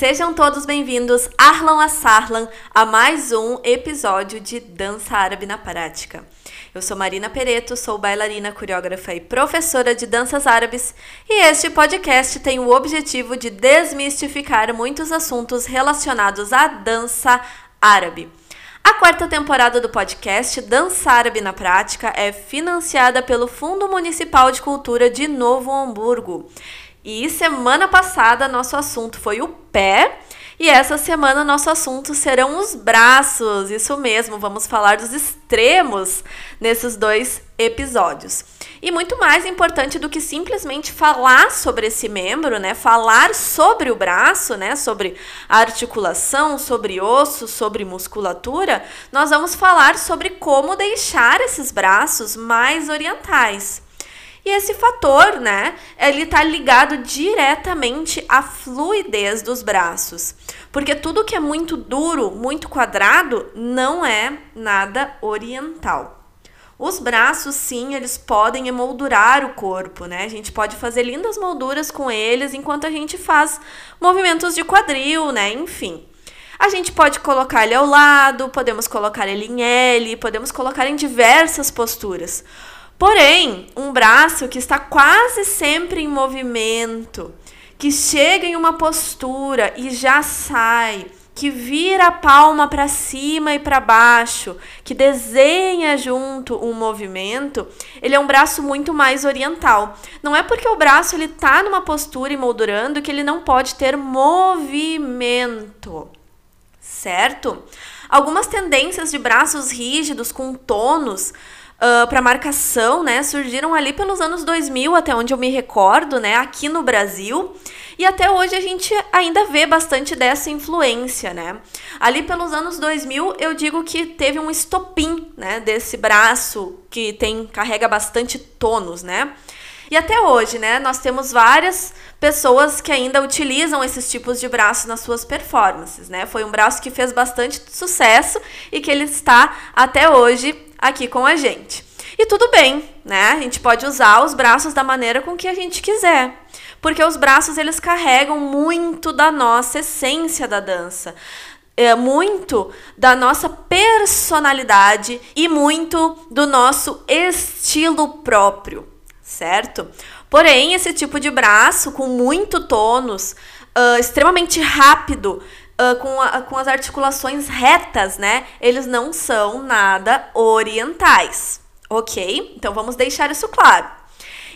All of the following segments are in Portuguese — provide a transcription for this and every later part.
Sejam todos bem-vindos, Arlan Assarlan, a mais um episódio de Dança Árabe na Prática. Eu sou Marina Pereto, sou bailarina, coreógrafa e professora de danças árabes, e este podcast tem o objetivo de desmistificar muitos assuntos relacionados à dança árabe. A quarta temporada do podcast Dança Árabe na Prática é financiada pelo Fundo Municipal de Cultura de Novo Hamburgo. E semana passada nosso assunto foi o pé. E essa semana nosso assunto serão os braços. Isso mesmo, vamos falar dos extremos nesses dois episódios. E muito mais importante do que simplesmente falar sobre esse membro, né? Falar sobre o braço, né? Sobre articulação, sobre osso, sobre musculatura, nós vamos falar sobre como deixar esses braços mais orientais. E esse fator, né, ele está ligado diretamente à fluidez dos braços. Porque tudo que é muito duro, muito quadrado, não é nada oriental. Os braços, sim, eles podem emoldurar o corpo, né? A gente pode fazer lindas molduras com eles enquanto a gente faz movimentos de quadril, né? Enfim. A gente pode colocar ele ao lado, podemos colocar ele em L, podemos colocar em diversas posturas. Porém, um braço que está quase sempre em movimento, que chega em uma postura e já sai, que vira a palma para cima e para baixo, que desenha junto um movimento, ele é um braço muito mais oriental. Não é porque o braço ele tá numa postura e moldurando que ele não pode ter movimento. Certo? Algumas tendências de braços rígidos com tonos uh, para marcação, né, surgiram ali pelos anos 2000, até onde eu me recordo, né, aqui no Brasil. E até hoje a gente ainda vê bastante dessa influência, né? Ali pelos anos 2000, eu digo que teve um estopim, né, desse braço que tem carrega bastante tônus, né? E até hoje, né, nós temos várias pessoas que ainda utilizam esses tipos de braços nas suas performances, né? Foi um braço que fez bastante sucesso e que ele está até hoje aqui com a gente. E tudo bem, né? A gente pode usar os braços da maneira com que a gente quiser. Porque os braços eles carregam muito da nossa essência da dança. É, muito da nossa personalidade e muito do nosso estilo próprio, certo? Porém, esse tipo de braço com muito tônus, uh, extremamente rápido, uh, com, a, com as articulações retas, né? Eles não são nada orientais, ok? Então vamos deixar isso claro.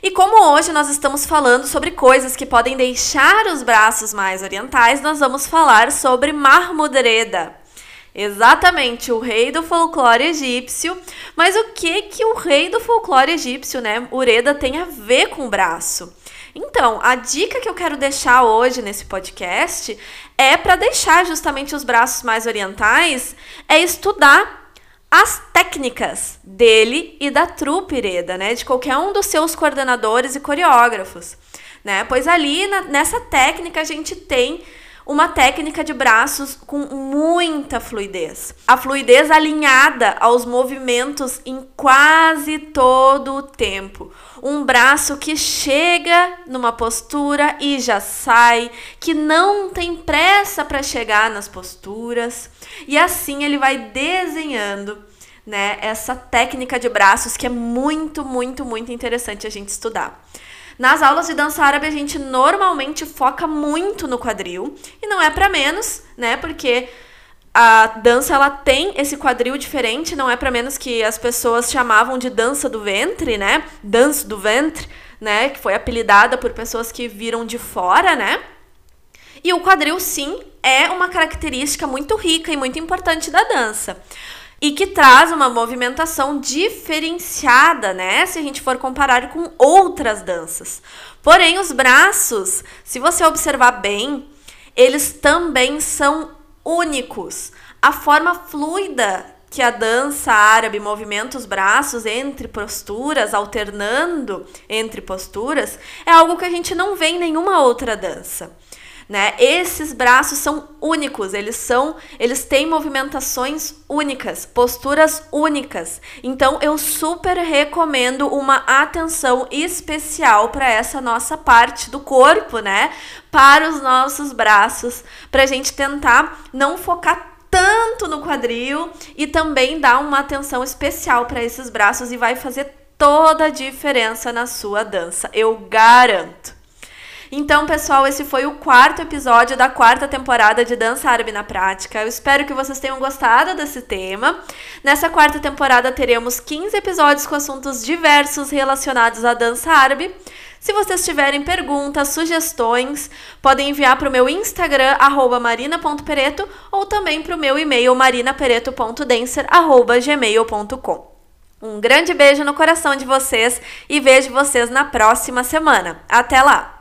E como hoje nós estamos falando sobre coisas que podem deixar os braços mais orientais, nós vamos falar sobre Marmudreda. Exatamente, o rei do folclore egípcio. Mas o que que o rei do folclore egípcio, né, Ureda, tem a ver com o braço? Então, a dica que eu quero deixar hoje nesse podcast é para deixar justamente os braços mais orientais, é estudar as técnicas dele e da trupe Ireda, né? De qualquer um dos seus coordenadores e coreógrafos, né? Pois ali na, nessa técnica a gente tem uma técnica de braços com muita fluidez. A fluidez alinhada aos movimentos em quase todo o tempo. Um braço que chega numa postura e já sai, que não tem pressa para chegar nas posturas. E assim ele vai desenhando né, essa técnica de braços que é muito, muito, muito interessante a gente estudar. Nas aulas de dança árabe a gente normalmente foca muito no quadril e não é para menos, né? Porque a dança ela tem esse quadril diferente, não é para menos que as pessoas chamavam de dança do ventre, né? Dança do ventre, né? Que foi apelidada por pessoas que viram de fora, né? E o quadril, sim, é uma característica muito rica e muito importante da dança e que traz uma movimentação diferenciada, né? Se a gente for comparar com outras danças. Porém, os braços, se você observar bem, eles também são únicos. A forma fluida que a dança árabe movimenta os braços entre posturas, alternando entre posturas, é algo que a gente não vê em nenhuma outra dança. Né? Esses braços são únicos, eles são, eles têm movimentações únicas, posturas únicas. Então eu super recomendo uma atenção especial para essa nossa parte do corpo, né? Para os nossos braços, para a gente tentar não focar tanto no quadril e também dar uma atenção especial para esses braços e vai fazer toda a diferença na sua dança, eu garanto. Então, pessoal, esse foi o quarto episódio da quarta temporada de Dança Árabe na Prática. Eu espero que vocês tenham gostado desse tema. Nessa quarta temporada teremos 15 episódios com assuntos diversos relacionados à dança árabe. Se vocês tiverem perguntas, sugestões, podem enviar para o meu Instagram, marina.pereto, ou também para o meu e-mail, marinapereto.dancer.gmail.com. Um grande beijo no coração de vocês e vejo vocês na próxima semana. Até lá!